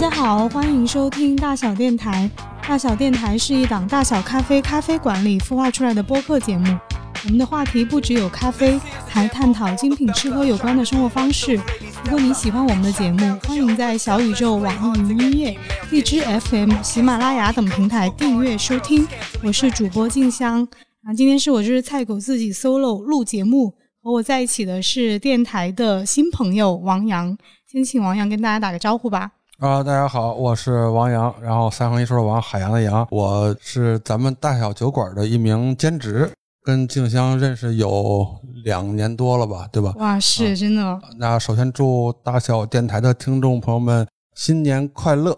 大家好，欢迎收听大小电台。大小电台是一档大小咖啡咖啡馆里孵化出来的播客节目。我们的话题不只有咖啡，还探讨精品吃喝有关的生活方式。如果你喜欢我们的节目，欢迎在小宇宙、网易云音乐、荔枝 FM、喜马拉雅等平台订阅收听。我是主播静香，啊，今天是我就是菜狗自己 solo 录节目，和我在一起的是电台的新朋友王洋。先请王洋跟大家打个招呼吧。啊，大家好，我是王洋，然后三横一竖的王，海洋的洋，我是咱们大小酒馆的一名兼职，跟静香认识有两年多了吧，对吧？哇，是真的。那首先祝大小电台的听众朋友们新年快乐。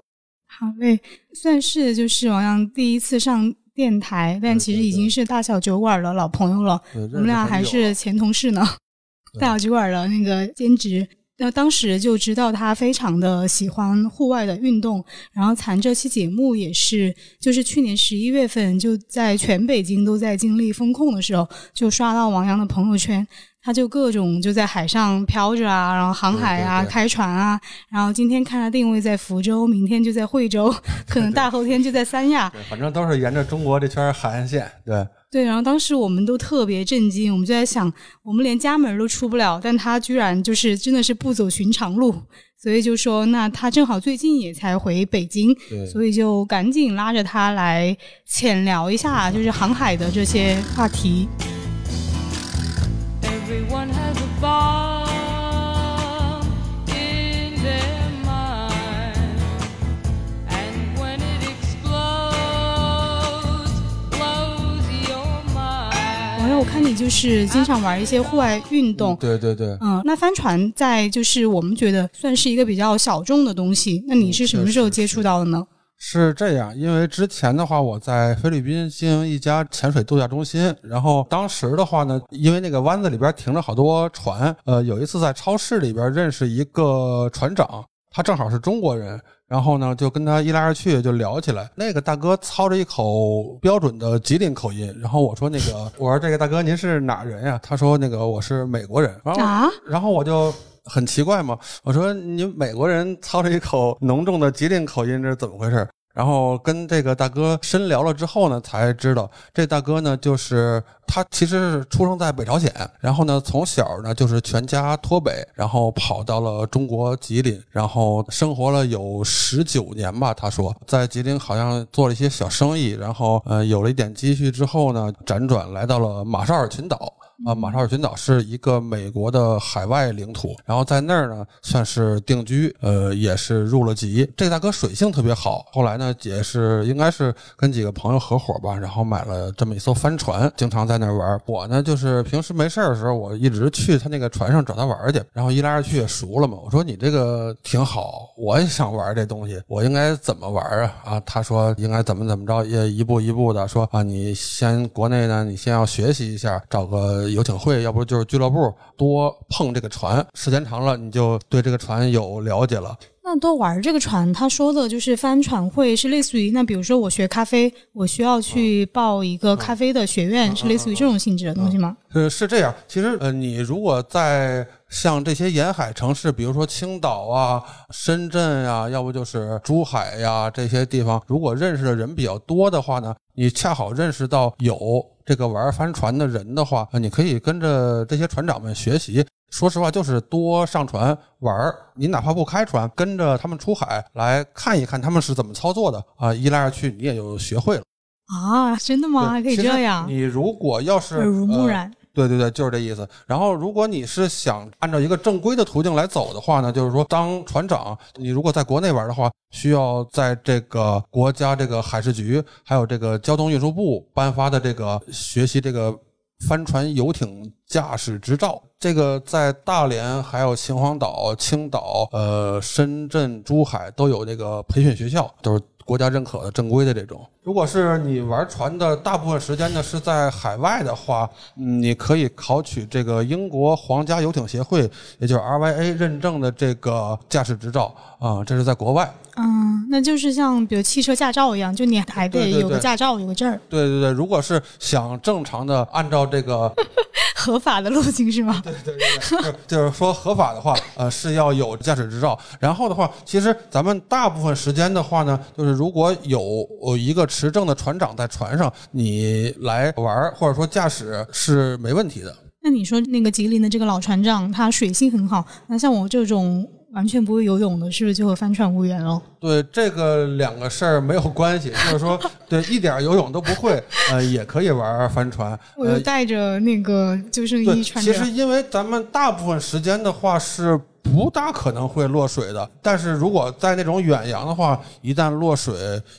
好嘞，算是就是王洋第一次上电台，但其实已经是大小酒馆的老朋友了。我们俩还是前同事呢，大小酒馆的那个兼职。那当时就知道他非常的喜欢户外的运动，然后咱这期节目也是，就是去年十一月份就在全北京都在经历风控的时候，就刷到王洋的朋友圈。他就各种就在海上漂着啊，然后航海啊，开船啊，然后今天看他定位在福州，明天就在惠州，可能大后天就在三亚，反正都是沿着中国这圈海岸线。对对，然后当时我们都特别震惊，我们就在想，我们连家门都出不了，但他居然就是真的是不走寻常路，所以就说那他正好最近也才回北京，所以就赶紧拉着他来浅聊一下，就是航海的这些话题。我看你就是经常玩一些户外运动，对对对，嗯，那帆船在就是我们觉得算是一个比较小众的东西，那你是什么时候接触到的呢？是这样，因为之前的话我在菲律宾经营一家潜水度假中心，然后当时的话呢，因为那个湾子里边停着好多船，呃，有一次在超市里边认识一个船长，他正好是中国人。然后呢，就跟他一来二去就聊起来。那个大哥操着一口标准的吉林口音。然后我说：“那个，我说这个大哥您是哪人呀？”他说：“那个我是美国人。”然后，然后我就很奇怪嘛，我说：“你美国人操着一口浓重的吉林口音，这是怎么回事？”然后跟这个大哥深聊了之后呢，才知道这大哥呢，就是他其实是出生在北朝鲜，然后呢从小呢就是全家脱北，然后跑到了中国吉林，然后生活了有十九年吧。他说在吉林好像做了一些小生意，然后呃有了一点积蓄之后呢，辗转来到了马绍尔群岛。啊，马绍尔群岛是一个美国的海外领土，然后在那儿呢算是定居，呃，也是入了籍。这大哥水性特别好，后来呢也是应该是跟几个朋友合伙吧，然后买了这么一艘帆船，经常在那儿玩。我呢就是平时没事的时候，我一直去他那个船上找他玩去，然后一来二去也熟了嘛。我说你这个挺好，我也想玩这东西，我应该怎么玩啊？啊，他说应该怎么怎么着，也一步一步的说啊，你先国内呢，你先要学习一下，找个。游艇会，要不就是俱乐部，多碰这个船，时间长了，你就对这个船有了解了。那多玩这个船，他说的就是帆船会，是类似于那比如说我学咖啡，我需要去报一个咖啡的学院，是类似于这种性质的东西吗？呃，是这样。其实呃，你如果在像这些沿海城市，比如说青岛啊、深圳呀，要不就是珠海呀这些地方，如果认识的人比较多的话呢，你恰好认识到有。这个玩帆船的人的话，你可以跟着这些船长们学习。说实话，就是多上船玩你哪怕不开船，跟着他们出海来看一看他们是怎么操作的啊！一来二去，你也就学会了啊！真的吗？还可以这样？你如果要是耳濡目染。对对对，就是这意思。然后，如果你是想按照一个正规的途径来走的话呢，就是说当船长，你如果在国内玩的话，需要在这个国家这个海事局还有这个交通运输部颁发的这个学习这个帆船游艇驾驶执照。这个在大连、还有秦皇岛、青岛、呃深圳、珠海都有这个培训学校，都是国家认可的正规的这种。如果是你玩船的大部分时间呢是在海外的话，嗯，你可以考取这个英国皇家游艇协会，也就是 RYA 认证的这个驾驶执照啊，这是在国外。嗯，那就是像比如汽车驾照一样，就你还得有个驾照，有个证儿。对对对，如果是想正常的按照这个。合法的路径是吗？对对对对，就是说合法的话，呃，是要有驾驶执照。然后的话，其实咱们大部分时间的话呢，就是如果有一个持证的船长在船上，你来玩或者说驾驶是没问题的。那你说那个吉林的这个老船长，他水性很好，那像我这种。完全不会游泳的，是不是就和帆船无缘了？对，这个两个事儿没有关系，就是说，对，一点游泳都不会，呃，也可以玩帆船。我就带着那个救生衣穿着。其实，因为咱们大部分时间的话是不大可能会落水的，但是如果在那种远洋的话，一旦落水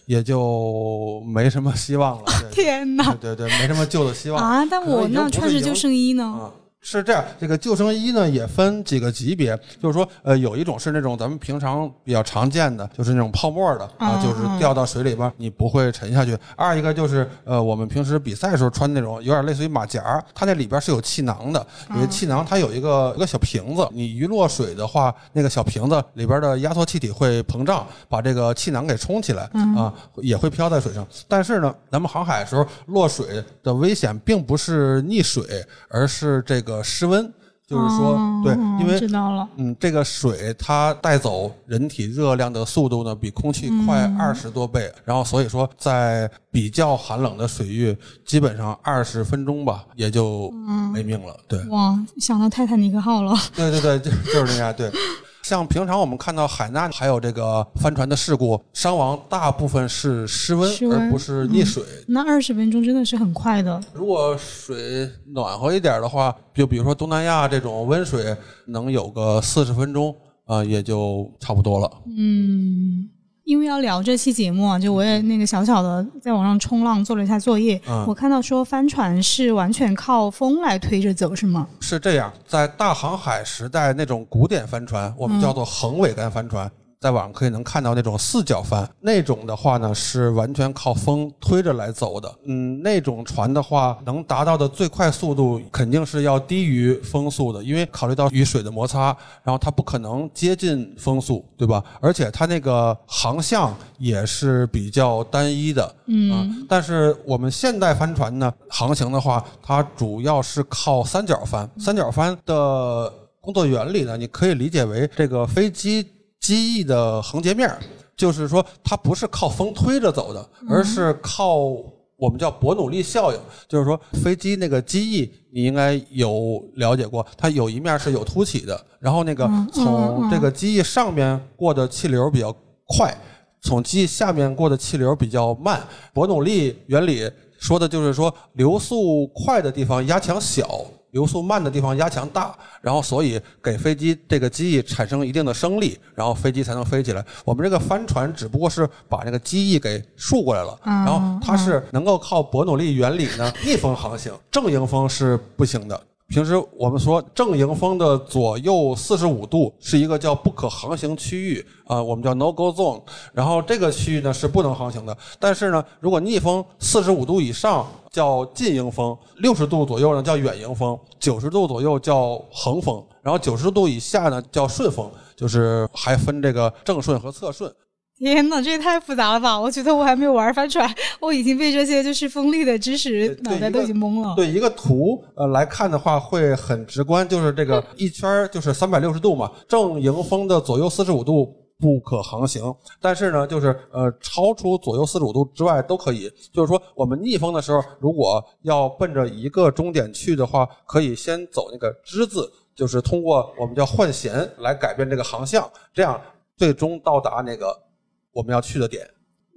也就没什么希望了。天哪！对对，没什么救的希望啊！但我那穿着救生衣呢？是这样，这个救生衣呢也分几个级别，就是说，呃，有一种是那种咱们平常比较常见的，就是那种泡沫的啊，就是掉到水里边你不会沉下去。二一个就是，呃，我们平时比赛时候穿那种，有点类似于马甲，它那里边是有气囊的，因为气囊它有一个一个小瓶子，你一落水的话，那个小瓶子里边的压缩气体会膨胀，把这个气囊给充起来啊，也会飘在水上。但是呢，咱们航海的时候落水的危险并不是溺水，而是这个。个失温，就是说，对，因为知道了，嗯，这个水它带走人体热量的速度呢，比空气快二十多倍，然后所以说，在比较寒冷的水域，基本上二十分钟吧，也就没命了。对，哇，想到泰坦尼克号了。对对对，就就是那样，对。像平常我们看到海难还有这个帆船的事故，伤亡大部分是失温，而不是溺水。那二十分钟真的是很快的。如果水暖和一点的话，就比如说东南亚这种温水，能有个四十分钟啊，也就差不多了。嗯。因为要聊这期节目啊，就我也那个小小的在网上冲浪做了一下作业，我看到说帆船是完全靠风来推着走，是吗？是这样，在大航海时代那种古典帆船，我们叫做横桅杆帆船。在网上可以能看到那种四角帆，那种的话呢是完全靠风推着来走的。嗯，那种船的话，能达到的最快速度肯定是要低于风速的，因为考虑到与水的摩擦，然后它不可能接近风速，对吧？而且它那个航向也是比较单一的。嗯，但是我们现代帆船呢，航行的话，它主要是靠三角帆。三角帆的工作原理呢，你可以理解为这个飞机。机翼的横截面，就是说它不是靠风推着走的，而是靠我们叫伯努利效应。就是说飞机那个机翼，你应该有了解过，它有一面是有凸起的，然后那个从这个机翼上面过的气流比较快，从机翼下面过的气流比较慢。伯努利原理说的就是说流速快的地方压强小。流速慢的地方压强大，然后所以给飞机这个机翼产生一定的升力，然后飞机才能飞起来。我们这个帆船只不过是把那个机翼给竖过来了，然后它是能够靠伯努利原理呢逆风航行，正迎风是不行的。平时我们说正迎风的左右四十五度是一个叫不可航行区域啊，我们叫 no go zone。然后这个区域呢是不能航行的。但是呢，如果逆风四十五度以上叫近迎风，六十度左右呢叫远迎风，九十度左右叫横风，然后九十度以下呢叫顺风，就是还分这个正顺和侧顺。天呐，这也太复杂了吧！我觉得我还没有玩帆船，我已经被这些就是锋利的知识脑袋都已经懵了。对一个图呃来看的话，会很直观，就是这个 一圈就是三百六十度嘛，正迎风的左右四十五度不可航行，但是呢，就是呃超出左右四十五度之外都可以。就是说，我们逆风的时候，如果要奔着一个终点去的话，可以先走那个之字，就是通过我们叫换弦来改变这个航向，这样最终到达那个。我们要去的点，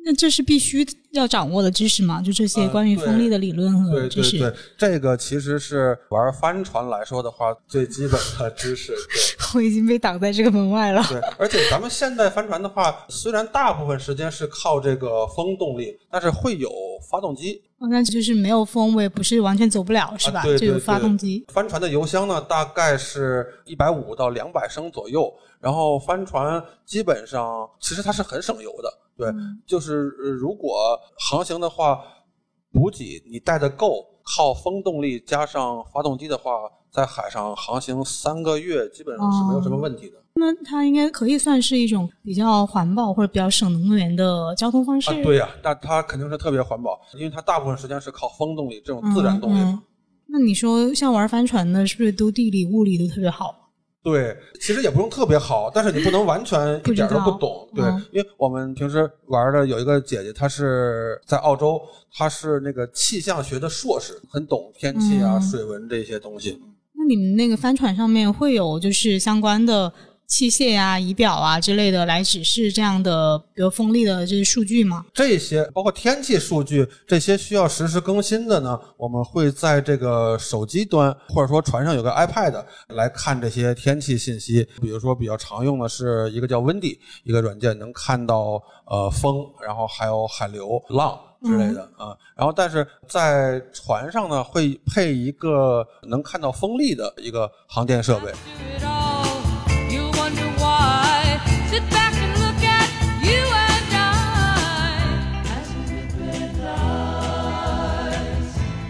那这是必须要掌握的知识吗？就这些关于风力的理论和知识。对对对，这个其实是玩帆船来说的话最基本的知识。我已经被挡在这个门外了。对，而且咱们现代帆船的话，虽然大部分时间是靠这个风动力，但是会有发动机。那就是没有风，我也不是完全走不了，是吧？就有发动机。帆船的油箱呢，大概是一百五到两百升左右。然后帆船基本上其实它是很省油的，对，就是如果航行的话，补给你带的够，靠风动力加上发动机的话，在海上航行三个月基本上是没有什么问题的。那它应该可以算是一种比较环保或者比较省能源的交通方式。对呀，那它肯定是特别环保，因为它大部分时间是靠风动力这种自然动力。那你说像玩帆船的，是不是都地理物理都特别好？对，其实也不用特别好，但是你不能完全 一点都不懂。对，因为我们平时玩的有一个姐姐，她是在澳洲，她是那个气象学的硕士，很懂天气啊、水文这些东西。那你们那个帆船上面会有就是相关的？器械啊、仪表啊之类的来指示这样的，比如风力的这些数据吗？这些包括天气数据，这些需要实时更新的呢。我们会在这个手机端，或者说船上有个 iPad 来看这些天气信息。比如说比较常用的是一个叫 Windy 一个软件，能看到呃风，然后还有海流、浪之类的啊。然后但是在船上呢，会配一个能看到风力的一个航电设备。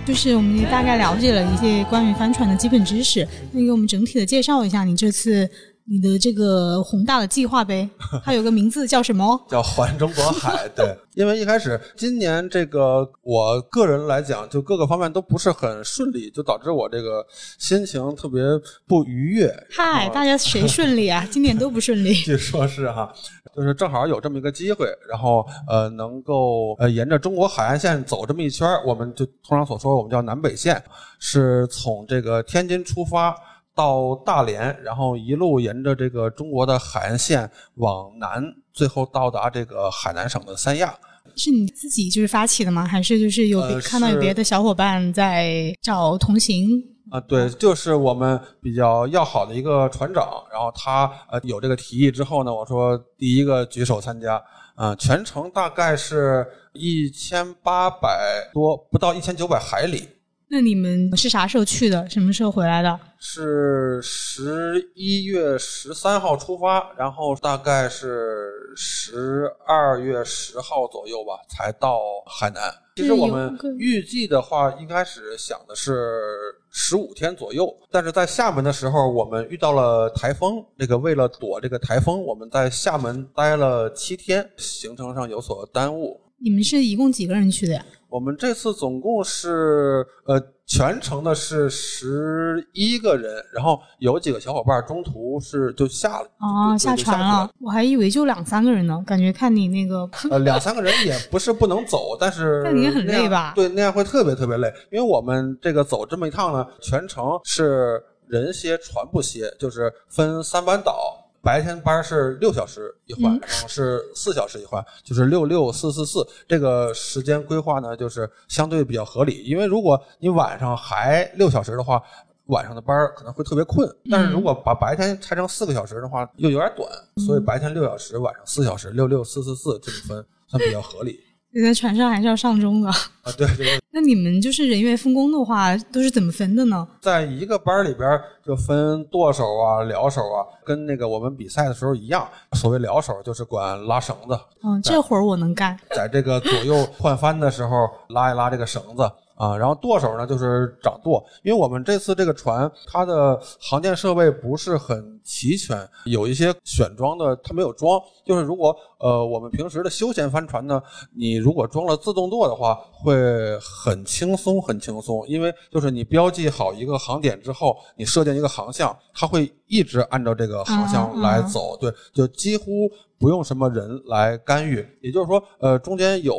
就是我们也大概了解了一些关于帆船的基本知识，那给我们整体的介绍一下你这次。你的这个宏大的计划呗，它有个名字叫什么？叫环中国海。对，因为一开始今年这个我个人来讲，就各个方面都不是很顺利，就导致我这个心情特别不愉悦。嗨，大家谁顺利啊？今年都不顺利。据说是哈，就是正好有这么一个机会，然后呃，能够呃沿着中国海岸线走这么一圈我们就通常所说我们叫南北线，是从这个天津出发。到大连，然后一路沿着这个中国的海岸线往南，最后到达这个海南省的三亚。是你自己就是发起的吗？还是就是有看到有别的小伙伴在找同行？啊，对，就是我们比较要好的一个船长，然后他呃有这个提议之后呢，我说第一个举手参加。啊，全程大概是一千八百多，不到一千九百海里。那你们是啥时候去的？什么时候回来的？是十一月十三号出发，然后大概是十二月十号左右吧，才到海南。其实我们预计的话，一开始想的是十五天左右，但是在厦门的时候，我们遇到了台风。这个为了躲这个台风，我们在厦门待了七天，行程上有所耽误。你们是一共几个人去的呀？我们这次总共是呃全程的是十一个人，然后有几个小伙伴中途是就下了哦下船了，我还以为就两三个人呢，感觉看你那个呃两三个人也不是不能走，但是 那你很累吧？对，那样会特别特别累，因为我们这个走这么一趟呢，全程是人歇船不歇，就是分三班倒。白天班是六小时一换，然后是四小时一换，就是六六四四四。这个时间规划呢，就是相对比较合理。因为如果你晚上还六小时的话，晚上的班可能会特别困。但是如果把白天拆成四个小时的话，又有点短，所以白天六小时，晚上四小时，六六四四四这么分，算比较合理。你在船上还是要上钟的啊？对对。那你们就是人员分工的话，都是怎么分的呢？在一个班里边就分舵手啊、撩手啊，跟那个我们比赛的时候一样。所谓撩手就是管拉绳子。嗯，这活儿我能干。在这个左右换翻的时候，拉一拉这个绳子。啊，然后舵手呢就是掌舵，因为我们这次这个船它的航电设备不是很齐全，有一些选装的它没有装。就是如果呃我们平时的休闲帆船呢，你如果装了自动舵的话，会很轻松很轻松，因为就是你标记好一个航点之后，你设定一个航向，它会一直按照这个航向来走，对，就几乎不用什么人来干预。也就是说，呃，中间有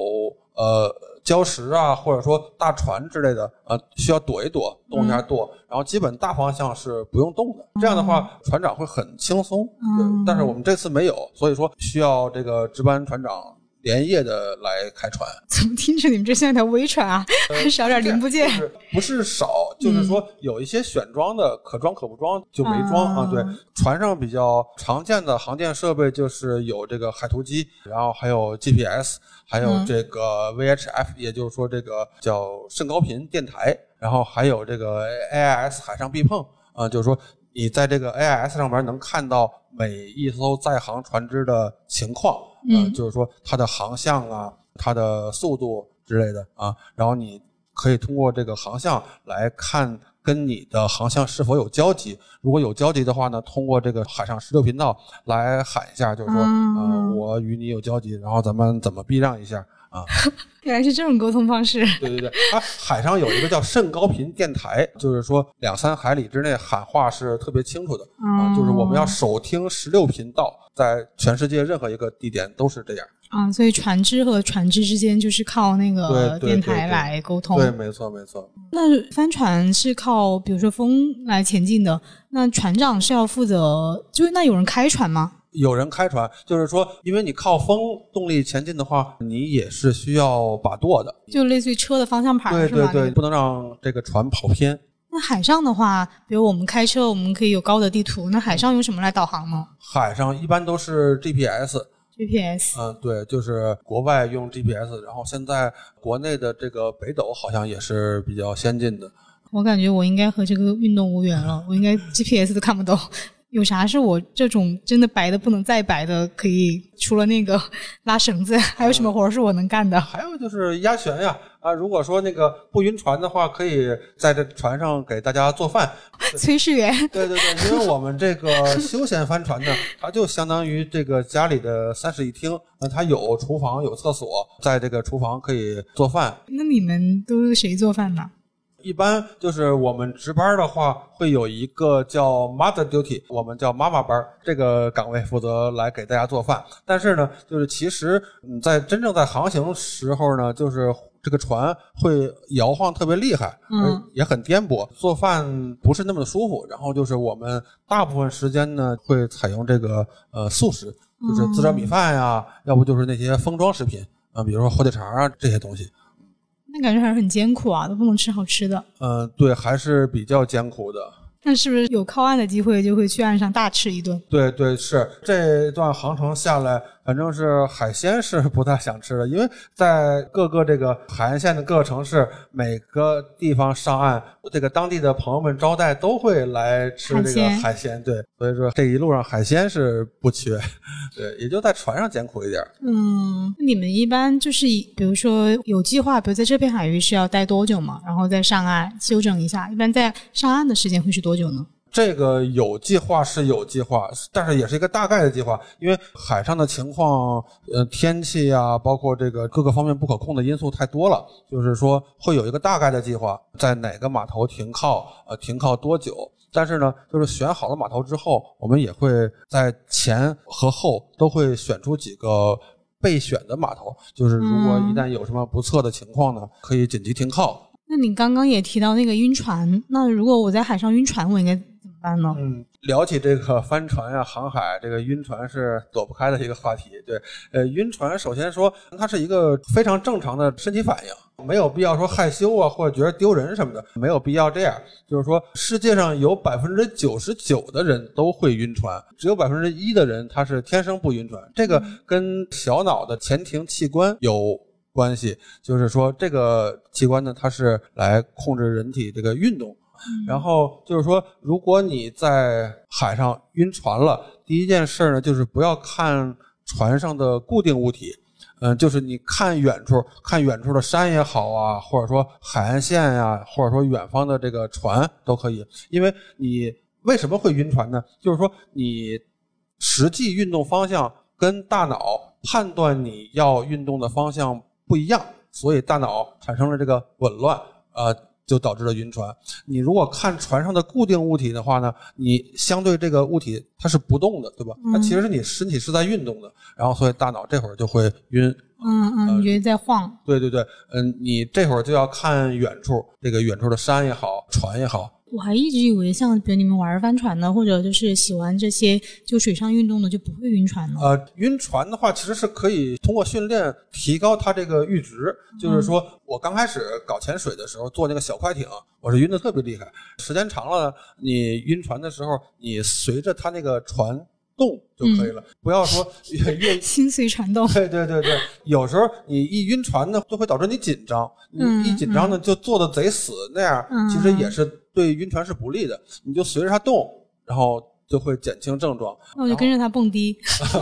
呃。礁石啊，或者说大船之类的，呃，需要躲一躲，动一下舵，然后基本大方向是不用动的。这样的话，船长会很轻松。嗯，但是我们这次没有，所以说需要这个值班船长。连夜的来开船，怎么听着你们这像条微船啊？还 少点零部件，不是少，就是说有一些选装的可装可不装就没装啊。对，船上比较常见的航电设备就是有这个海图机，然后还有 GPS，还有这个 VHF，也就是说这个叫甚高频电台，然后还有这个 AIS 海上避碰啊，就是说你在这个 AIS 上面能看到每一艘在航船只的情况。嗯，就是说它的航向啊，它的速度之类的啊，然后你可以通过这个航向来看跟你的航向是否有交集。如果有交集的话呢，通过这个海上十六频道来喊一下，就是说，呃，我与你有交集，然后咱们怎么避让一下。啊。原来是这种沟通方式。对对对，啊，海上有一个叫甚高频电台，就是说两三海里之内喊话是特别清楚的啊，就是我们要首听十六频道，在全世界任何一个地点都是这样。啊，所以船只和船只之间就是靠那个电台来沟通。对，没错，没错。那帆船是靠比如说风来前进的，那船长是要负责，就是那有人开船吗？有人开船，就是说，因为你靠风动力前进的话，你也是需要把舵的，就类似于车的方向盘，对对对，不能让这个船跑偏。那海上的话，比如我们开车，我们可以有高德地图，那海上用什么来导航呢？海上一般都是 GPS，GPS，嗯，对，就是国外用 GPS，然后现在国内的这个北斗好像也是比较先进的。我感觉我应该和这个运动无缘了，我应该 GPS 都看不懂。有啥是我这种真的白的不能再白的可以？除了那个拉绳子，还有什么活是我能干的？还有就是压旋呀！啊，如果说那个不晕船的话，可以在这船上给大家做饭。炊事员。对对对，因为我们这个 休闲帆船呢，它就相当于这个家里的三室一厅，那它有厨房有厕所，在这个厨房可以做饭。那你们都谁做饭呢？一般就是我们值班的话，会有一个叫 mother duty，我们叫妈妈班，这个岗位负责来给大家做饭。但是呢，就是其实你在真正在航行时候呢，就是这个船会摇晃特别厉害，嗯，也很颠簸，做饭不是那么的舒服。然后就是我们大部分时间呢，会采用这个呃素食，就是自热米饭呀，要不就是那些封装食品啊，比如说火腿肠啊这些东西。那感觉还是很艰苦啊，都不能吃好吃的。嗯，对，还是比较艰苦的。那是不是有靠岸的机会，就会去岸上大吃一顿？对对，是这段航程下来。反正是海鲜是 不太想吃的，因为在各个这个海岸线的各个城市，每个地方上岸，这个当地的朋友们招待都会来吃这个海鲜，对，所以说这一路上海鲜是不缺，对，也就在船上艰苦一点。嗯，你们一般就是比如说有计划，比如在这片海域是要待多久嘛，然后再上岸休整一下，一般在上岸的时间会是多久呢？这个有计划是有计划，但是也是一个大概的计划，因为海上的情况，呃，天气啊，包括这个各个方面不可控的因素太多了，就是说会有一个大概的计划，在哪个码头停靠，呃，停靠多久。但是呢，就是选好了码头之后，我们也会在前和后都会选出几个备选的码头，就是如果一旦有什么不测的情况呢，可以紧急停靠。那你刚刚也提到那个晕船，那如果我在海上晕船，我应该怎么办呢？嗯，聊起这个帆船呀、航海，这个晕船是躲不开的一个话题。对，呃，晕船首先说，它是一个非常正常的身体反应，没有必要说害羞啊，或者觉得丢人什么的，没有必要这样。就是说，世界上有百分之九十九的人都会晕船，只有百分之一的人他是天生不晕船。这个跟小脑的前庭器官有关系，就是说这个器官呢，它是来控制人体这个运动。然后就是说，如果你在海上晕船了，第一件事呢，就是不要看船上的固定物体，嗯，就是你看远处，看远处的山也好啊，或者说海岸线呀，或者说远方的这个船都可以。因为你为什么会晕船呢？就是说你实际运动方向跟大脑判断你要运动的方向不一样，所以大脑产生了这个紊乱，呃。就导致了晕船。你如果看船上的固定物体的话呢，你相对这个物体它是不动的，对吧？它其实是你身体是在运动的，然后所以大脑这会儿就会晕。嗯嗯，你觉得在晃？对对对，嗯，你这会儿就要看远处，这个远处的山也好，船也好。我还一直以为像比如你们玩帆船的，或者就是喜欢这些就水上运动的，就不会晕船呢。呃，晕船的话，其实是可以通过训练提高它这个阈值。就是说我刚开始搞潜水的时候，坐那个小快艇，我是晕的特别厉害。时间长了，你晕船的时候，你随着它那个船动就可以了，不要说越 心随船动。对对对对，有时候你一晕船呢，就会导致你紧张，你一紧张呢，就坐的贼死，那样其实也是。对晕船是不利的，你就随着它动，然后就会减轻症状。那我就跟着它蹦迪。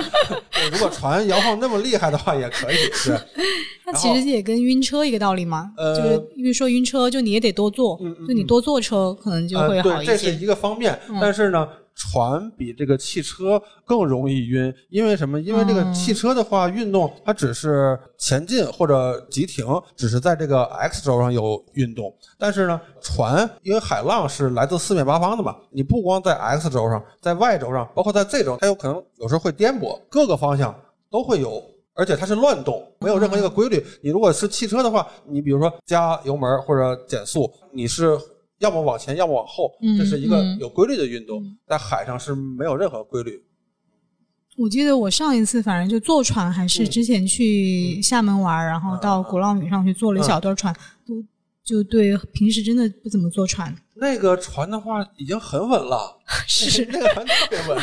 如果船摇晃那么厉害的话，也可以。是。那其实也跟晕车一个道理嘛，就是因为说晕车，就你也得多坐，就你多坐车可能就会好一些。这是一个方面，但是呢，船比这个汽车更容易晕，因为什么？因为这个汽车的话，运动它只是前进或者急停，只是在这个 x 轴上有运动。但是呢，船因为海浪是来自四面八方的嘛，你不光在 x 轴上，在 y 轴上，包括在 z 轴，它有可能有时候会颠簸，各个方向都会有，而且它是乱动，没有任何一个规律。你如果是汽车的话，你比如说加油门或者减速，你是。要么往前，要么往后，这是一个有规律的运动。在海上是没有任何规律。我记得我上一次反正就坐船，还是之前去厦门玩，然后到鼓浪屿上去坐了一小段船，都就对平时真的不怎么坐船。那个船的话已经很稳了，是那个船特别稳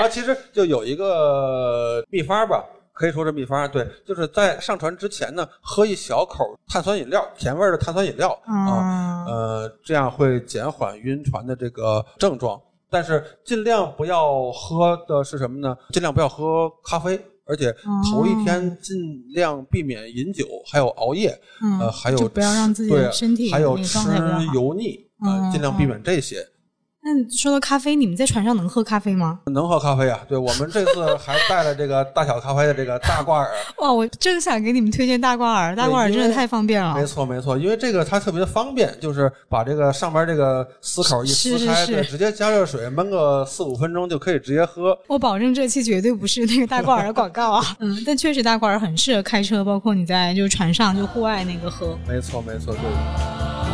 啊。其实就有一个秘方吧。可以说是秘方，对，就是在上船之前呢，喝一小口碳酸饮料，甜味的碳酸饮料啊，呃，这样会减缓晕船的这个症状。但是尽量不要喝的是什么呢？尽量不要喝咖啡，而且头一天尽量避免饮酒，还有熬夜，呃，还有不要让自己身体还有吃油腻，呃，尽量避免这些。那说到咖啡，你们在船上能喝咖啡吗？能喝咖啡啊！对我们这次还带了这个大小咖啡的这个大挂耳。哇，我正想给你们推荐大挂耳，大挂耳真的太方便了。没错没错，因为这个它特别的方便，就是把这个上边这个丝口一撕开，对，直接加热水焖个四五分钟就可以直接喝。我保证这期绝对不是那个大挂耳的广告啊！嗯，但确实大挂耳很适合开车，包括你在就是船上就户外那个喝。没错没错，对。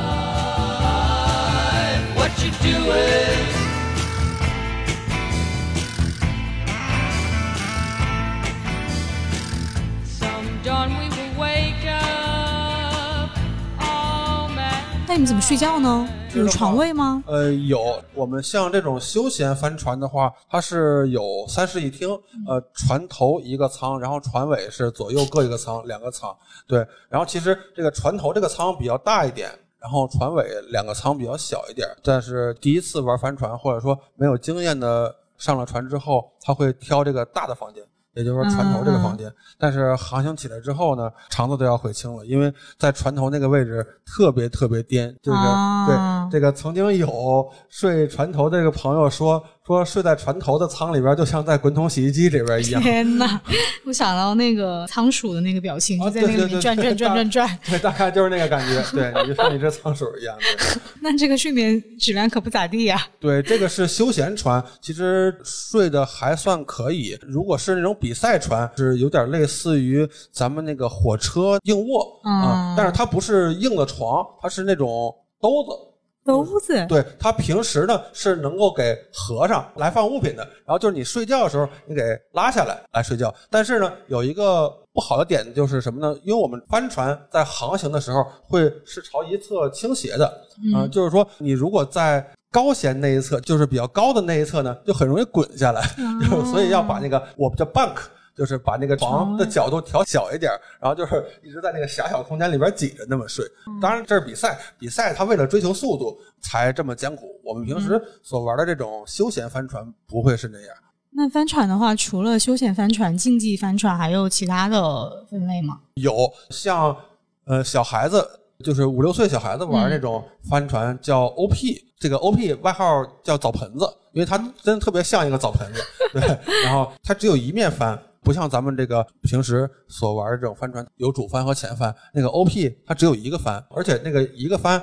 那你们怎么睡觉呢？有床位吗？呃，有。我们像这种休闲帆船的话，它是有三室一厅，呃，船头一个舱，然后船尾是左右各一个舱，两个舱。对，然后其实这个船头这个舱比较大一点。然后船尾两个舱比较小一点，但是第一次玩帆船或者说没有经验的上了船之后，他会挑这个大的房间。也就是说，船头这个房间，但是航行起来之后呢，肠子都要悔青了，因为在船头那个位置特别特别颠，就是对这个曾经有睡船头这个朋友说，说睡在船头的舱里边，就像在滚筒洗衣机里边一样。天哪！我想到那个仓鼠的那个表情，就在那里面转转转转转，对，大概就是那个感觉，对，你就像一只仓鼠一样。那这个睡眠质量可不咋地呀。对，这个是休闲船，其实睡的还算可以。如果是那种比赛船是有点类似于咱们那个火车硬卧啊，但是它不是硬的床，它是那种兜子。兜子。对，它平时呢是能够给合上来放物品的，然后就是你睡觉的时候你给拉下来来睡觉。但是呢，有一个不好的点就是什么呢？因为我们帆船在航行的时候会是朝一侧倾斜的啊，就是说你如果在高舷那一侧，就是比较高的那一侧呢，就很容易滚下来，所以要把那个我们叫 bunk，就是把那个床的角度调小一点，然后就是一直在那个狭小空间里边挤着那么睡。当然这是比赛，比赛它为了追求速度才这么艰苦。我们平时所玩的这种休闲帆船不会是那样。那帆船的话，除了休闲帆船、竞技帆船，还有其他的分类吗？有，像呃小孩子，就是五六岁小孩子玩那种帆船叫 OP。这个 O P 外号叫澡盆子，因为它真的特别像一个澡盆子。对，然后它只有一面帆，不像咱们这个平时所玩的这种帆船有主帆和前帆。那个 O P 它只有一个帆，而且那个一个帆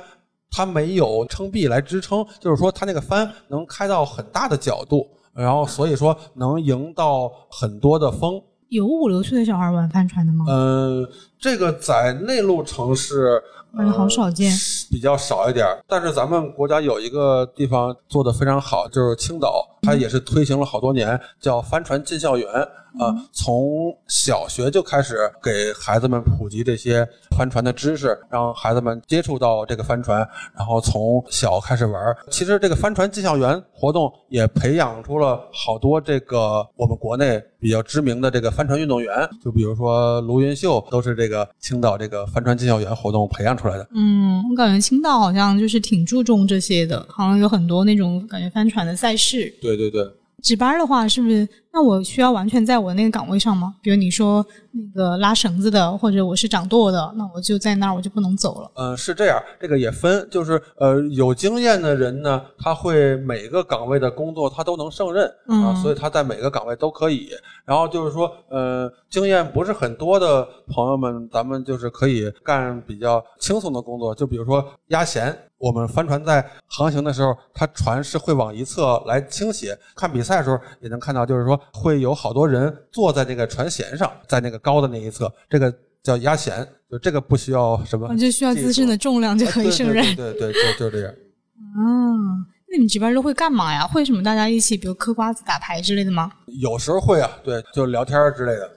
它没有撑臂来支撑，就是说它那个帆能开到很大的角度，然后所以说能迎到很多的风。有五六岁的小孩玩帆船的吗？嗯，这个在内陆城市。嗯好少见，比较少一点。但是咱们国家有一个地方做的非常好，就是青岛，它也是推行了好多年，叫帆船进校园。啊，从小学就开始给孩子们普及这些帆船的知识，让孩子们接触到这个帆船，然后从小开始玩。其实这个帆船进校园活动也培养出了好多这个我们国内比较知名的这个帆船运动员，就比如说卢云秀，都是这个青岛这个帆船进校园活动培养出来的。嗯，我感觉青岛好像就是挺注重这些的，好像有很多那种感觉帆船的赛事。对对对。值班的话，是不是？那我需要完全在我那个岗位上吗？比如你说那个拉绳子的，或者我是掌舵的，那我就在那儿，我就不能走了。嗯，是这样，这个也分，就是呃，有经验的人呢，他会每个岗位的工作他都能胜任啊，所以他在每个岗位都可以。然后就是说，呃，经验不是很多的朋友们，咱们就是可以干比较轻松的工作，就比如说压弦。我们帆船在航行的时候，它船是会往一侧来倾斜。看比赛的时候也能看到，就是说会有好多人坐在那个船舷上，在那个高的那一侧，这个叫压舷，就这个不需要什么，就需要自身的重量就可以胜任。对对，就就这样。嗯，那你们值班都会干嘛呀？会什么大家一起，比如嗑瓜子、打牌之类的吗？有时候会啊，对，就聊天之类的。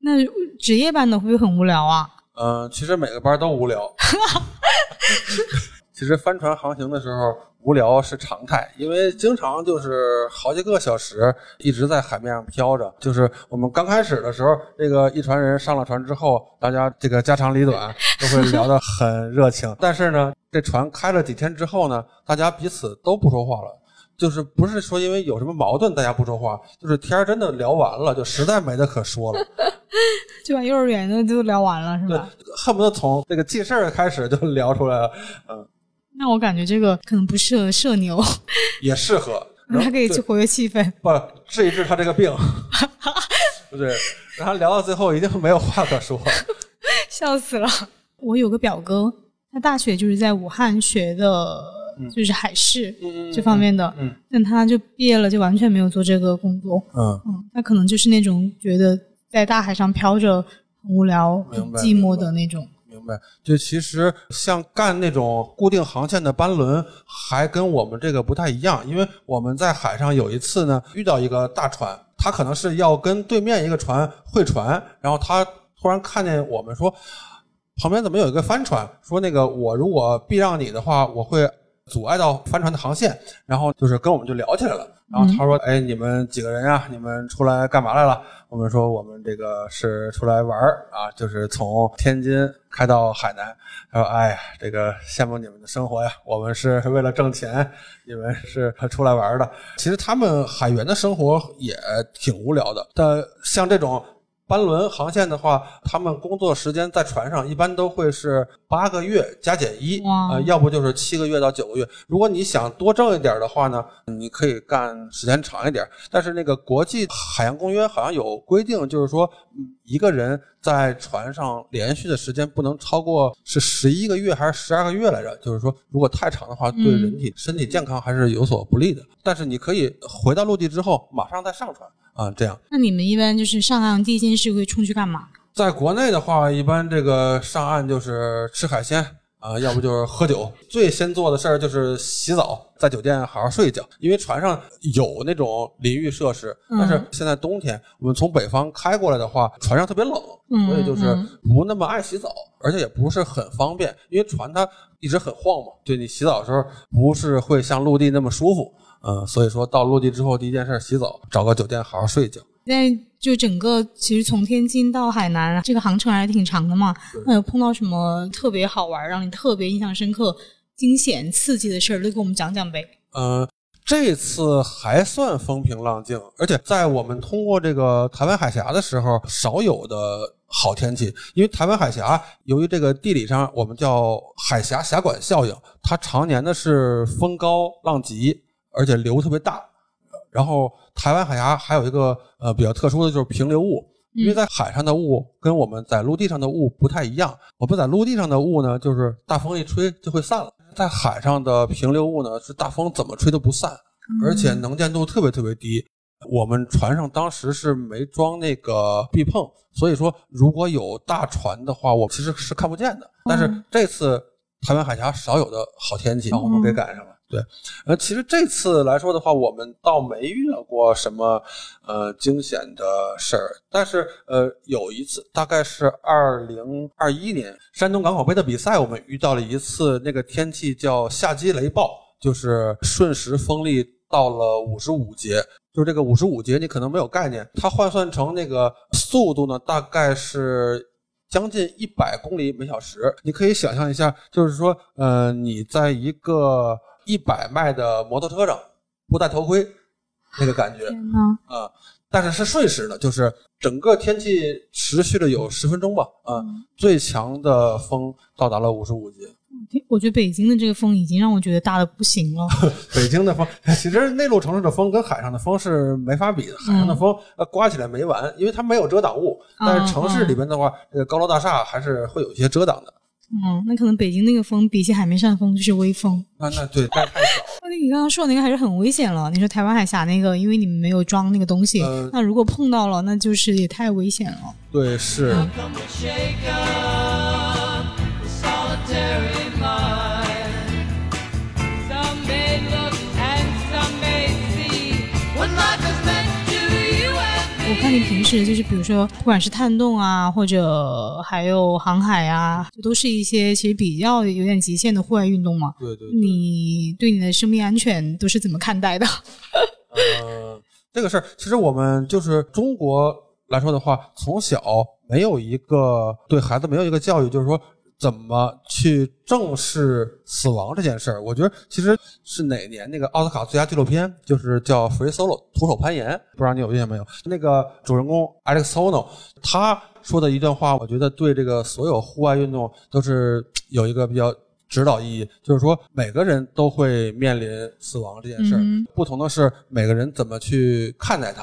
那值夜班的会不会很无聊啊？嗯，其实每个班都无聊。其实帆船航行的时候无聊是常态，因为经常就是好几个小时一直在海面上飘着。就是我们刚开始的时候，这个一船人上了船之后，大家这个家长里短都会聊得很热情。但是呢，这船开了几天之后呢，大家彼此都不说话了。就是不是说因为有什么矛盾大家不说话，就是天儿真的聊完了，就实在没得可说了，就把幼儿园的都聊完了，是吧？恨不得从这个记事儿开始就聊出来了，嗯。那我感觉这个可能不适合社牛，也适合，他可以去活跃气氛，不治一治他这个病，对，然后聊到最后一定没有话可说，笑死了。我有个表哥，他大学就是在武汉学的，就是海事这方面的，嗯，但他就毕业了，就完全没有做这个工作，嗯嗯，他可能就是那种觉得在大海上漂着很无聊、很寂寞的那种。就其实像干那种固定航线的班轮，还跟我们这个不太一样，因为我们在海上有一次呢，遇到一个大船，他可能是要跟对面一个船会船，然后他突然看见我们说，旁边怎么有一个帆船？说那个我如果避让你的话，我会阻碍到帆船的航线，然后就是跟我们就聊起来了。然后他说：“哎，你们几个人呀？你们出来干嘛来了？”我们说：“我们这个是出来玩儿啊，就是从天津开到海南。”他说：“哎呀，这个羡慕你们的生活呀！我们是为了挣钱，你们是出来玩的。其实他们海员的生活也挺无聊的，但像这种。”班轮航线的话，他们工作时间在船上一般都会是八个月加减一啊，要不就是七个月到九个月。如果你想多挣一点的话呢，你可以干时间长一点。但是那个国际海洋公约好像有规定，就是说一个人在船上连续的时间不能超过是十一个月还是十二个月来着？就是说如果太长的话，对人体身体健康还是有所不利的。但是你可以回到陆地之后马上再上船。啊，这样。那你们一般就是上岸第一件事会冲去干嘛？在国内的话，一般这个上岸就是吃海鲜啊，要不就是喝酒。最先做的事儿就是洗澡，在酒店好好睡一觉。因为船上有那种淋浴设施，但是现在冬天我们从北方开过来的话，船上特别冷，所以就是不那么爱洗澡，而且也不是很方便，因为船它一直很晃嘛，对你洗澡的时候不是会像陆地那么舒服。嗯，所以说到落地之后，第一件事洗澡，找个酒店好好睡一觉。那就整个其实从天津到海南这个航程还是挺长的嘛。那有碰到什么特别好玩、让你特别印象深刻、惊险刺激的事儿，都给我们讲讲呗。嗯，这次还算风平浪静，而且在我们通过这个台湾海峡的时候，少有的好天气。因为台湾海峡由于这个地理上我们叫海峡峡管效应，它常年的是风高浪急。而且流特别大，然后台湾海峡还有一个呃比较特殊的就是平流雾，因为在海上的雾跟我们在陆地上的雾不太一样。我们在陆地上的雾呢，就是大风一吹就会散了；在海上的平流雾呢，是大风怎么吹都不散，而且能见度特别特别低。我们船上当时是没装那个避碰，所以说如果有大船的话，我其实是看不见的。但是这次台湾海峡少有的好天气，然后我们给赶上了。对，呃，其实这次来说的话，我们倒没遇到过什么呃惊险的事儿，但是呃有一次，大概是二零二一年山东港口杯的比赛，我们遇到了一次那个天气叫夏季雷暴，就是瞬时风力到了五十五节，就是这个五十五节你可能没有概念，它换算成那个速度呢，大概是将近一百公里每小时，你可以想象一下，就是说呃你在一个一百迈的摩托车上不戴头盔，那个感觉啊，但是是瞬时的，就是整个天气持续了有十分钟吧，啊，最强的风到达了五十五级。我觉得北京的这个风已经让我觉得大的不行了。北京的风，其实内陆城市的风跟海上的风是没法比的。海上的风呃刮起来没完，因为它没有遮挡物。但是城市里边的话，这个高楼大厦还是会有一些遮挡的。嗯，那可能北京那个风比起海面上的风就是微风。那那对，但太小。那你刚刚说的那个还是很危险了。你说台湾海峡那个，因为你们没有装那个东西，那如果碰到了，那就是也太危险了。对，是。我看你平时就是，比如说，不管是探洞啊，或者还有航海啊，这都是一些其实比较有点极限的户外运动嘛。对对。你对你的生命安全都是怎么看待的？呃，这个事儿，其实我们就是中国来说的话，从小没有一个对孩子没有一个教育，就是说。怎么去正视死亡这件事儿？我觉得其实是哪年那个奥斯卡最佳纪录片，就是叫《Free Solo》徒手攀岩，不知道你有印象没有？那个主人公 Alex Honnold 他说的一段话，我觉得对这个所有户外运动都是有一个比较指导意义，就是说每个人都会面临死亡这件事儿，不同的是每个人怎么去看待它。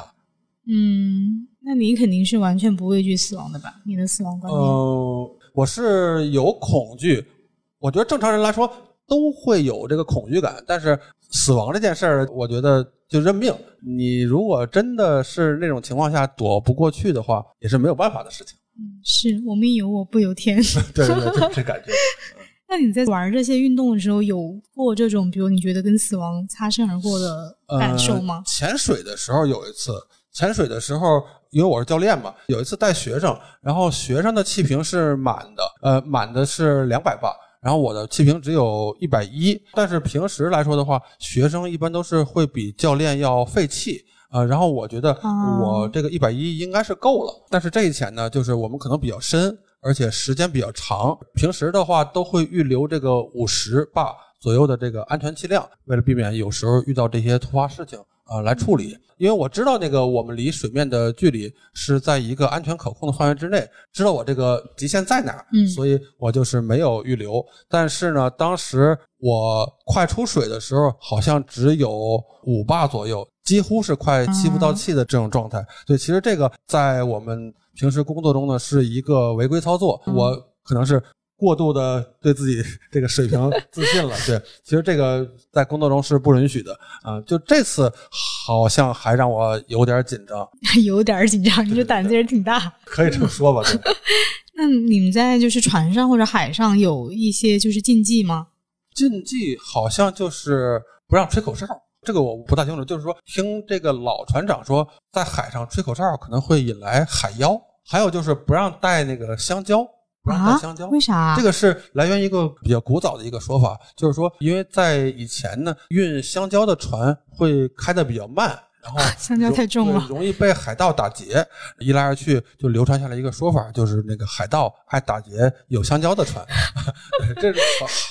嗯，那你肯定是完全不畏惧死亡的吧？你的死亡观念？嗯。我是有恐惧，我觉得正常人来说都会有这个恐惧感，但是死亡这件事儿，我觉得就认命。你如果真的是那种情况下躲不过去的话，也是没有办法的事情。嗯，是我命由我不由天。对对对，这感觉。那你在玩这些运动的时候，有过这种比如你觉得跟死亡擦身而过的感受吗？潜水的时候有一次，潜水的时候。因为我是教练嘛，有一次带学生，然后学生的气瓶是满的，呃，满的是两百磅，然后我的气瓶只有一百一。但是平时来说的话，学生一般都是会比教练要费气，呃，然后我觉得我这个一百一应该是够了。但是这一潜呢，就是我们可能比较深，而且时间比较长，平时的话都会预留这个五十磅左右的这个安全气量，为了避免有时候遇到这些突发事情。啊，来处理，因为我知道那个我们离水面的距离是在一个安全可控的范围之内，知道我这个极限在哪儿，嗯，所以我就是没有预留。但是呢，当时我快出水的时候，好像只有五坝左右，几乎是快吸不到气的这种状态。对，其实这个在我们平时工作中呢，是一个违规操作，我可能是。过度的对自己这个水平自信了，对，其实这个在工作中是不允许的啊。就这次好像还让我有点紧张，有点紧张，你这胆子也挺大，可以这么说吧？那你们在就是船上或者海上有一些就是禁忌吗？禁忌好像就是不让吹口哨，这个我不太清楚。就是说，听这个老船长说，在海上吹口哨可能会引来海妖，还有就是不让带那个香蕉。不让带香蕉，为啥？这个是来源一个比较古早的一个说法，就是说，因为在以前呢，运香蕉的船会开的比较慢。然后 香蕉太重了，容易被海盗打劫。一来二去，就流传下来一个说法，就是那个海盗爱打劫有香蕉的船。这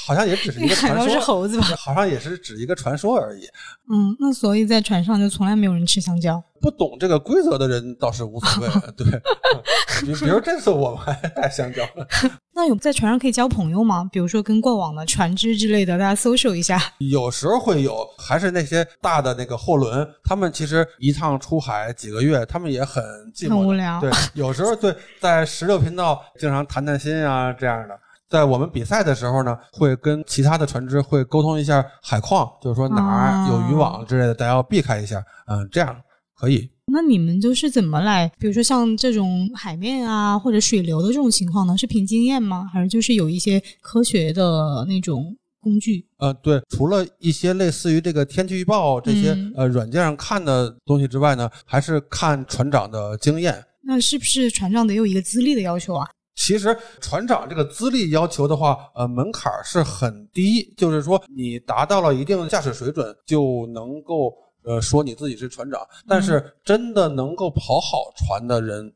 好像也只是一个传说，是猴子吧？好像也是指一个传说而已。嗯，那所以在船上就从来没有人吃香蕉。不懂这个规则的人倒是无所谓。对，比比如这次我们还带香蕉。那有在船上可以交朋友吗？比如说跟过往的船只之类的，大家 social 一下。有时候会有，还是那些大的那个货轮，他们其实一趟出海几个月，他们也很寂寞，很无聊。对，有时候对，在十六频道经常谈谈心啊这样的。在我们比赛的时候呢，会跟其他的船只会沟通一下海况，就是说哪儿有渔网之类的，大家要避开一下。嗯，这样可以。那你们就是怎么来？比如说像这种海面啊或者水流的这种情况呢？是凭经验吗？还是就是有一些科学的那种工具？呃，对，除了一些类似于这个天气预报这些呃软件上看的东西之外呢，还是看船长的经验。那是不是船长得有一个资历的要求啊？其实船长这个资历要求的话，呃，门槛是很低，就是说你达到了一定的驾驶水准就能够。呃，说你自己是船长，但是真的能够跑好船的人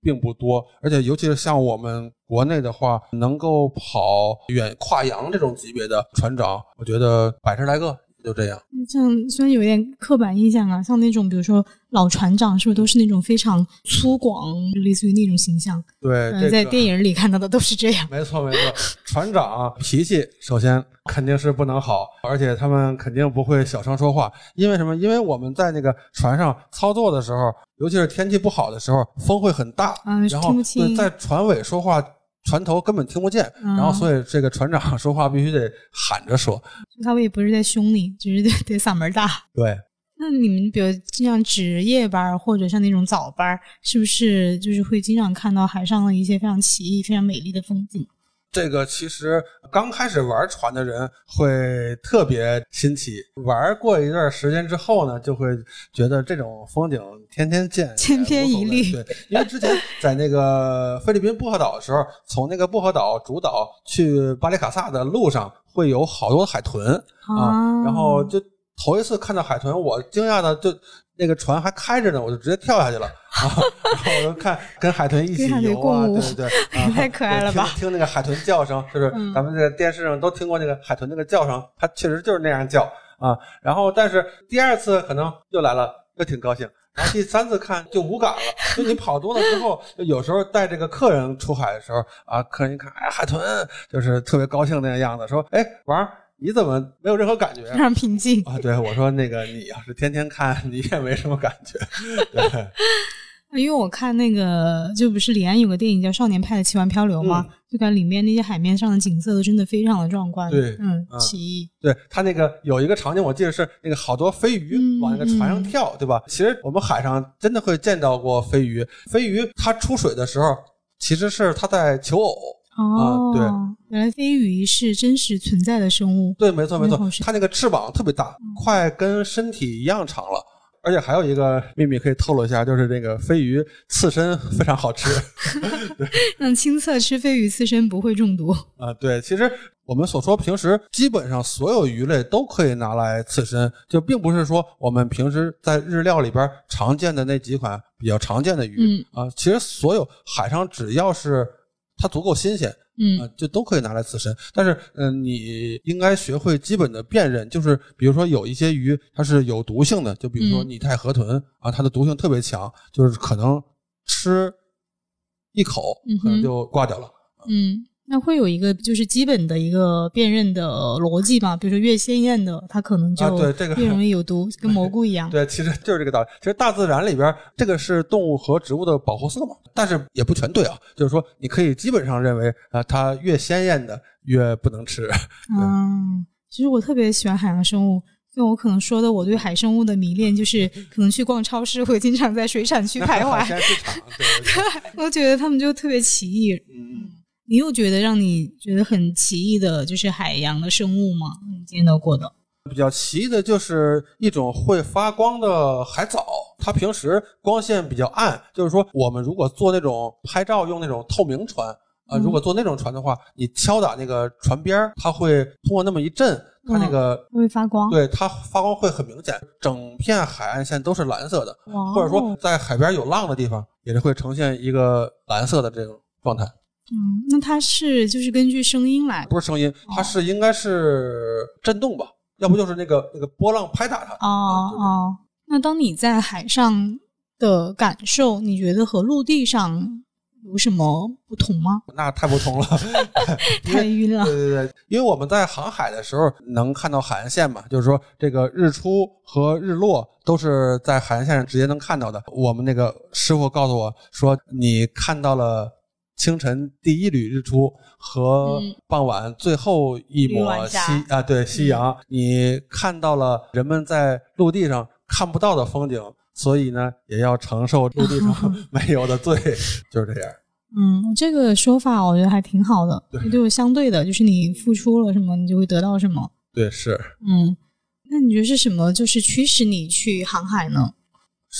并不多，而且尤其是像我们国内的话，能够跑远跨洋这种级别的船长，我觉得百十来个就这样。像虽然有点刻板印象啊，像那种比如说老船长，是不是都是那种非常粗犷，类似于那种形象？对，在电影里看到的都是这样。没错，没错。船长脾气首先肯定是不能好，而且他们肯定不会小声说话，因为什么？因为我们在那个船上操作的时候，尤其是天气不好的时候，风会很大，然后在船尾说话。船头根本听不见，然后所以这个船长说话必须得喊着说。他们也不是在凶你，只是得 得嗓门大。对。那你们比如像值夜班或者像那种早班，是不是就是会经常看到海上的一些非常奇异、非常美丽的风景？这个其实刚开始玩船的人会特别新奇，玩过一段时间之后呢，就会觉得这种风景天天见，千篇一律。对，因为之前在那个菲律宾薄荷岛的时候，从那个薄荷岛主岛去巴里卡萨的路上会有好多海豚啊，然后就头一次看到海豚，我惊讶的就。那个船还开着呢，我就直接跳下去了 啊！然后我就看跟海豚一起游啊，对对对，太可爱了吧！听那个海豚叫声，是不是咱们在电视上都听过那个海豚那个叫声，它确实就是那样叫啊。然后，但是第二次可能又来了，又挺高兴。然后第三次看就无感了，就你跑多了之后，有时候带这个客人出海的时候啊，客人一看，哎，海豚就是特别高兴那个样子，说，哎，王。你怎么没有任何感觉？非常平静啊！对我说：“那个，你要是天天看，你也没什么感觉。”对，因为我看那个，就不是李安有个电影叫《少年派的奇幻漂流》吗？就感觉里面那些海面上的景色都真的非常的壮观。对，嗯，奇异。对他那个有一个场景，我记得是那个好多飞鱼往那个船上跳，对吧？其实我们海上真的会见到过飞鱼。飞鱼它出水的时候，其实是它在求偶。哦，对，原来飞鱼是真实存在的生物。对，没错没错，它那个翅膀特别大，快跟身体一样长了。而且还有一个秘密可以透露一下，就是那个飞鱼刺身非常好吃。让亲测吃飞鱼刺身不会中毒啊？对，其实我们所说平时基本上所有鱼类都可以拿来刺身，就并不是说我们平时在日料里边常见的那几款比较常见的鱼啊。其实所有海上只要是。它足够新鲜，嗯，就都可以拿来刺身。但是，嗯，你应该学会基本的辨认，就是比如说有一些鱼它是有毒性的，就比如说拟态河豚啊，它的毒性特别强，就是可能吃一口可能就挂掉了，嗯。那会有一个就是基本的一个辨认的逻辑吧，比如说越鲜艳的，它可能就越容易有毒，跟蘑菇一样。对，其实就是这个道理。其实大自然里边，这个是动物和植物的保护色嘛，但是也不全对啊。就是说，你可以基本上认为啊，它越鲜艳的越不能吃。嗯，其实我特别喜欢海洋生物，因为我可能说的我对海生物的迷恋，就是可能去逛超市会经常在水产区徘徊。我觉得他们就特别奇异。嗯。你有觉得让你觉得很奇异的，就是海洋的生物吗？你见到过的比较奇异的就是一种会发光的海藻，它平时光线比较暗，就是说我们如果坐那种拍照用那种透明船啊，如果坐那种船的话，你敲打那个船边儿，它会通过那么一震，它那个会发光，对它发光会很明显，整片海岸线都是蓝色的，或者说在海边有浪的地方也是会呈现一个蓝色的这种状态。嗯，那它是就是根据声音来，不是声音，它是应该是震动吧？要不就是那个那个波浪拍打它。哦哦，那当你在海上的感受，你觉得和陆地上有什么不同吗？那太不同了，太晕了。对对对，因为我们在航海的时候能看到海岸线嘛，就是说这个日出和日落都是在海岸线上直接能看到的。我们那个师傅告诉我说，你看到了。清晨第一缕日出和傍晚最后一抹夕啊，对夕阳，你看到了人们在陆地上看不到的风景，所以呢，也要承受陆地上 没有的罪，就是这样。嗯，这个说法我觉得还挺好的，就是相对的，就是你付出了什么，你就会得到什么。对，是。嗯，那你觉得是什么，就是驱使你去航海呢？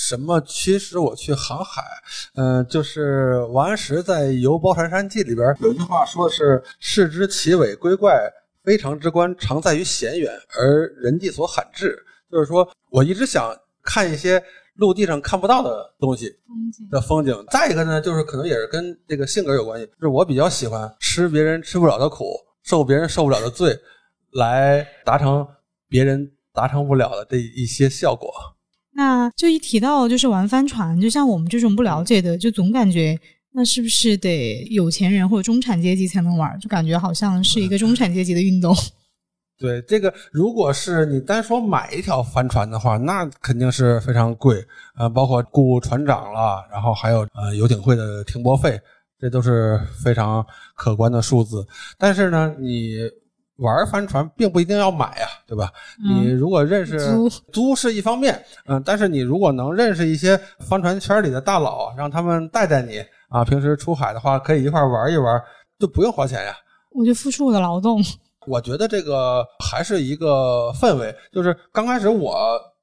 什么驱使我去航海？嗯，就是王安石在《游褒禅山记》里边有句话说的是“视之奇伟归怪，非常之观，常在于险远，而人迹所罕至。”就是说我一直想看一些陆地上看不到的东西的风景。再一个呢，就是可能也是跟这个性格有关系，就是我比较喜欢吃别人吃不了的苦，受别人受不了的罪，来达成别人达成不了的这一些效果。那就一提到就是玩帆船，就像我们这种不了解的，就总感觉那是不是得有钱人或者中产阶级才能玩？就感觉好像是一个中产阶级的运动。对这个，如果是你单说买一条帆船的话，那肯定是非常贵，呃，包括雇船长了，然后还有呃游艇会的停泊费，这都是非常可观的数字。但是呢，你玩帆船并不一定要买呀，对吧？你如果认识租租是一方面，嗯，但是你如果能认识一些帆船圈里的大佬，让他们带带你啊，平时出海的话可以一块玩一玩，就不用花钱呀。我就付出我的劳动。我觉得这个还是一个氛围，就是刚开始我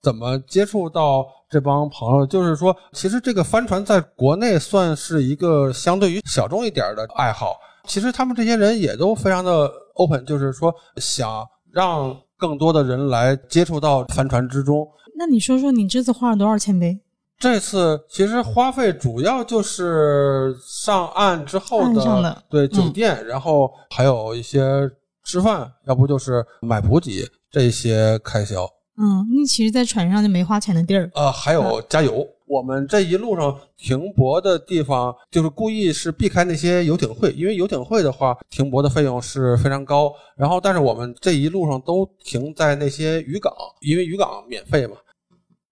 怎么接触到这帮朋友，就是说，其实这个帆船在国内算是一个相对于小众一点的爱好。其实他们这些人也都非常的 open，就是说想让更多的人来接触到帆船之中。那你说说，你这次花了多少钱呗？这次其实花费主要就是上岸之后的对酒店，然后还有一些。吃饭，要不就是买补给这些开销。嗯，那其实，在船上就没花钱的地儿。呃，还有加油。我们这一路上停泊的地方，就是故意是避开那些游艇会，因为游艇会的话，停泊的费用是非常高。然后，但是我们这一路上都停在那些渔港，因为渔港免费嘛。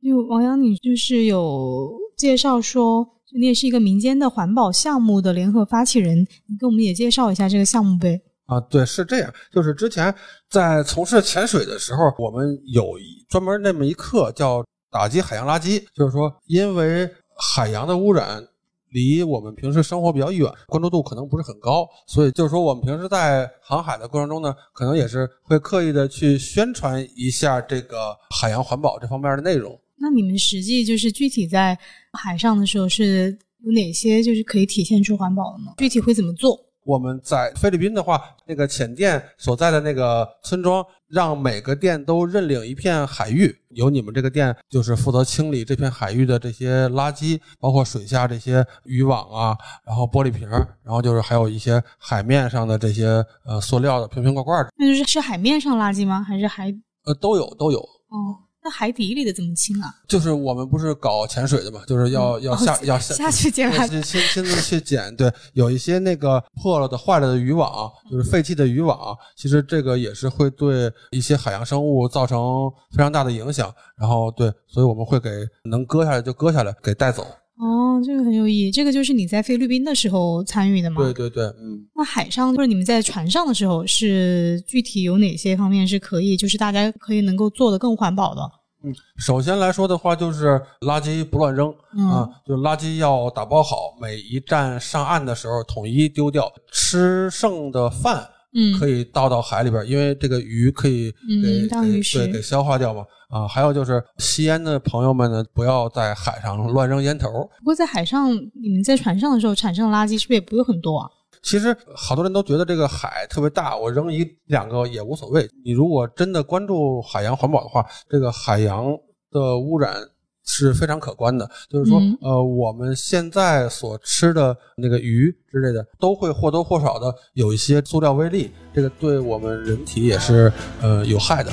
就王洋，你就是有介绍说，你也是一个民间的环保项目的联合发起人，你跟我们也介绍一下这个项目呗。啊，对，是这样，就是之前在从事潜水的时候，我们有专门那么一课叫打击海洋垃圾，就是说，因为海洋的污染离我们平时生活比较远，关注度可能不是很高，所以就是说，我们平时在航海的过程中呢，可能也是会刻意的去宣传一下这个海洋环保这方面的内容。那你们实际就是具体在海上的时候是有哪些就是可以体现出环保的呢？具体会怎么做？我们在菲律宾的话，那个浅店所在的那个村庄，让每个店都认领一片海域，由你们这个店就是负责清理这片海域的这些垃圾，包括水下这些渔网啊，然后玻璃瓶，然后就是还有一些海面上的这些呃塑料的瓶瓶罐罐。那就是是海面上垃圾吗？还是海？呃，都有都有。哦。那海底里的怎么清啊？就是我们不是搞潜水的嘛，就是要要下要下下去捡，亲亲自去捡。对，有一些那个破了的、坏了的渔网，就是废弃的渔网，其实这个也是会对一些海洋生物造成非常大的影响。然后对，所以我们会给能割下来就割下来，给带走。哦，这个很有意义。这个就是你在菲律宾的时候参与的吗？对对对，嗯。那海上或者你们在船上的时候，是具体有哪些方面是可以，就是大家可以能够做的更环保的？嗯，首先来说的话，就是垃圾不乱扔啊，就垃圾要打包好，每一站上岸的时候统一丢掉。吃剩的饭，嗯，可以倒到海里边，因为这个鱼可以给对给消化掉嘛。啊，还有就是吸烟的朋友们呢，不要在海上乱扔烟头。不过在海上，你们在船上的时候产生的垃圾是不是也不会很多啊？其实好多人都觉得这个海特别大，我扔一两个也无所谓。你如果真的关注海洋环保的话，这个海洋的污染是非常可观的。就是说，呃，我们现在所吃的那个鱼之类的，都会或多或少的有一些塑料微粒，这个对我们人体也是呃有害的。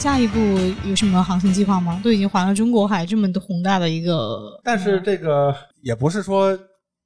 下一步有什么航行计划吗？都已经环了中国海这么的宏大的一个，但是这个也不是说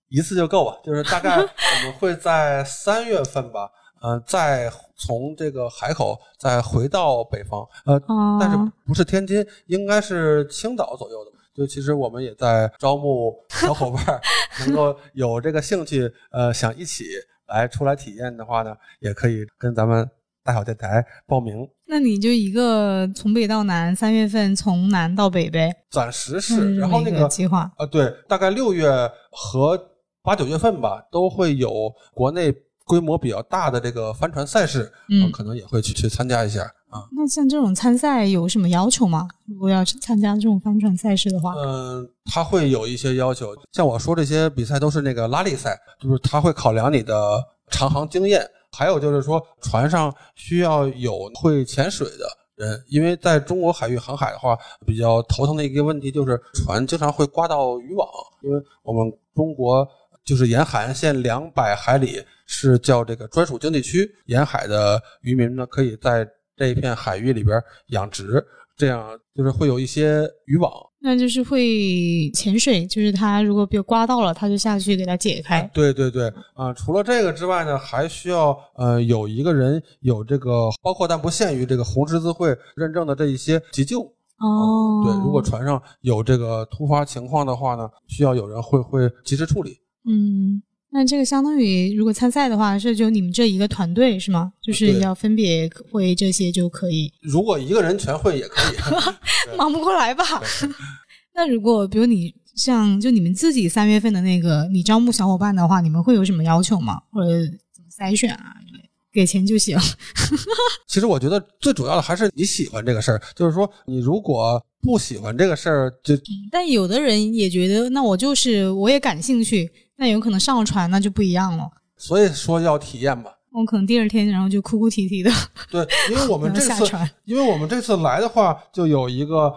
一次就够吧，就是大概我们会在三月份吧，呃，再从这个海口再回到北方，呃，但是不是天津，应该是青岛左右的。就其实我们也在招募小伙伴，能够有这个兴趣，呃，想一起来出来体验的话呢，也可以跟咱们。大小电台报名，那你就一个从北到南，三月份从南到北呗。暂时是，然后那个计划啊，对，大概六月和八九月份吧，都会有国内规模比较大的这个帆船赛事，嗯，可能也会去去参加一下。啊。那像这种参赛有什么要求吗？如果要参加这种帆船赛事的话，嗯，他会有一些要求。像我说这些比赛都是那个拉力赛，就是他会考量你的长航经验，还有就是说船上需要有会潜水的人，因为在中国海域航海的话，比较头疼的一个问题就是船经常会刮到渔网，因为我们中国就是沿海岸线两百海里是叫这个专属经济区，沿海的渔民呢可以在这一片海域里边养殖，这样就是会有一些渔网。那就是会潜水，就是他如果被刮到了，他就下去给他解开。对对对，啊，除了这个之外呢，还需要呃有一个人有这个包括但不限于这个红十字会认证的这一些急救。哦，对，如果船上有这个突发情况的话呢，需要有人会会及时处理。嗯，那这个相当于如果参赛的话，是就你们这一个团队是吗？就是要分别会这些就可以。如果一个人全会也可以，忙不过来吧？那如果比如你像就你们自己三月份的那个，你招募小伙伴的话，你们会有什么要求吗？或者怎么筛选啊？给钱就行。其实我觉得最主要的还是你喜欢这个事儿，就是说你如果不喜欢这个事儿，就但有的人也觉得，那我就是我也感兴趣，那有可能上了船那就不一样了。所以说要体验嘛。我可能第二天然后就哭哭啼啼的。对，因为我们 这次，因为我们这次来的话，就有一个。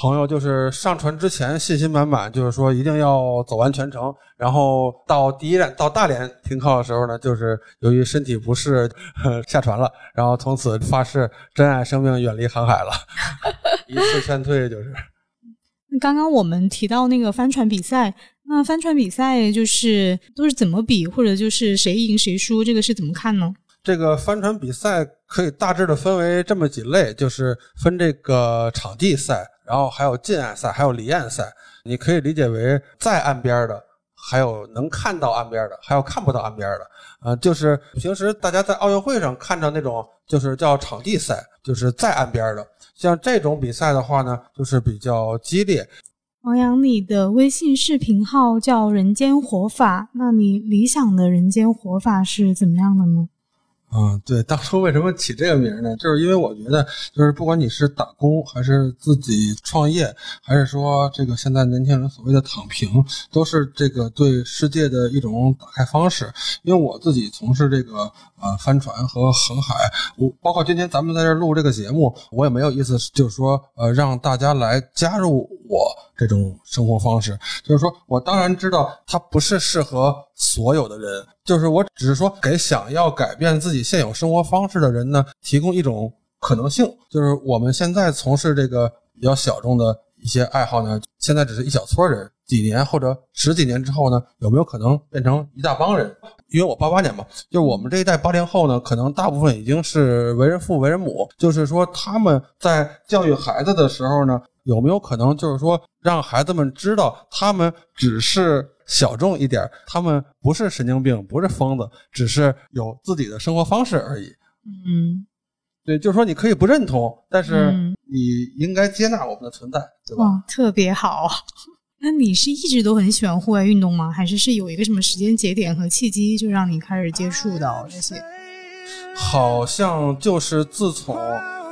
朋友就是上船之前信心满满，就是说一定要走完全程。然后到第一站到大连停靠的时候呢，就是由于身体不适下船了。然后从此发誓珍爱生命，远离航海了，一次劝退就是。刚刚我们提到那个帆船比赛，那帆船比赛就是都是怎么比，或者就是谁赢谁输，这个是怎么看呢？这个帆船比赛可以大致的分为这么几类，就是分这个场地赛。然后还有近岸赛，还有离岸赛，你可以理解为在岸边的，还有能看到岸边的，还有看不到岸边的。呃，就是平时大家在奥运会上看到那种，就是叫场地赛，就是在岸边的。像这种比赛的话呢，就是比较激烈。王阳，你的微信视频号叫“人间活法”，那你理想的人间活法是怎么样的呢？嗯，对，当初为什么起这个名呢？就是因为我觉得，就是不管你是打工，还是自己创业，还是说这个现在年轻人所谓的躺平，都是这个对世界的一种打开方式。因为我自己从事这个呃帆船和航海，我包括今天咱们在这录这个节目，我也没有意思，就是说呃让大家来加入我这种生活方式。就是说我当然知道它不是适合所有的人。就是我只是说给想要改变自己现有生活方式的人呢，提供一种可能性。就是我们现在从事这个比较小众的一些爱好呢，现在只是一小撮人，几年或者十几年之后呢，有没有可能变成一大帮人？因为我八八年嘛，就是我们这一代八零后呢，可能大部分已经是为人父、为人母。就是说他们在教育孩子的时候呢，有没有可能就是说让孩子们知道，他们只是。小众一点，他们不是神经病，不是疯子，只是有自己的生活方式而已。嗯，对，就是说你可以不认同，但是你应该接纳我们的存在，对吧？特别好。那你是一直都很喜欢户外运动吗？还是是有一个什么时间节点和契机，就让你开始接触到这些？好像就是自从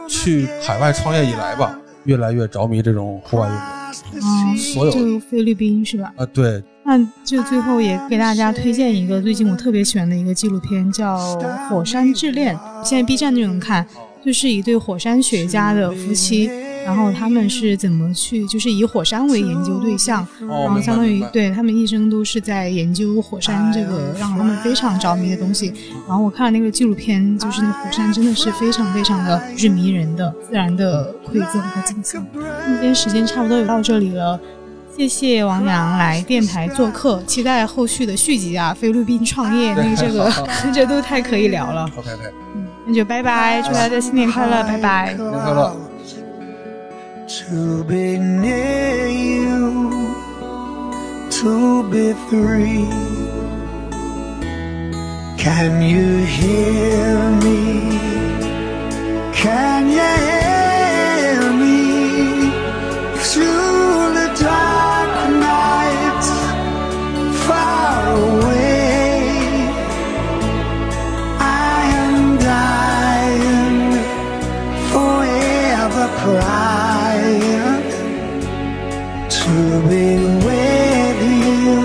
去海外创业以来吧，越来越着迷这种户外运动。嗯，所有就菲律宾是吧？啊，对。那就最后也给大家推荐一个最近我特别喜欢的一个纪录片，叫《火山之恋》，现在 B 站就能看，就是一对火山学家的夫妻，然后他们是怎么去，就是以火山为研究对象，然后相当于对他们一生都是在研究火山这个让他们非常着迷的东西。然后我看了那个纪录片，就是那火山真的是非常非常的是迷人的自然的馈赠和景象。今天时间差不多也到这里了。谢谢王洋来电台做客，期待后续的续集啊！菲律宾创业，那个这个 这都太可以聊了。OK OK，嗯，那就拜拜，祝大家新年快乐，拜拜。新年快乐。to be near you, to be free. Can you hear me? Can you hear me? Be with you.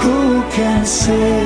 Who can say?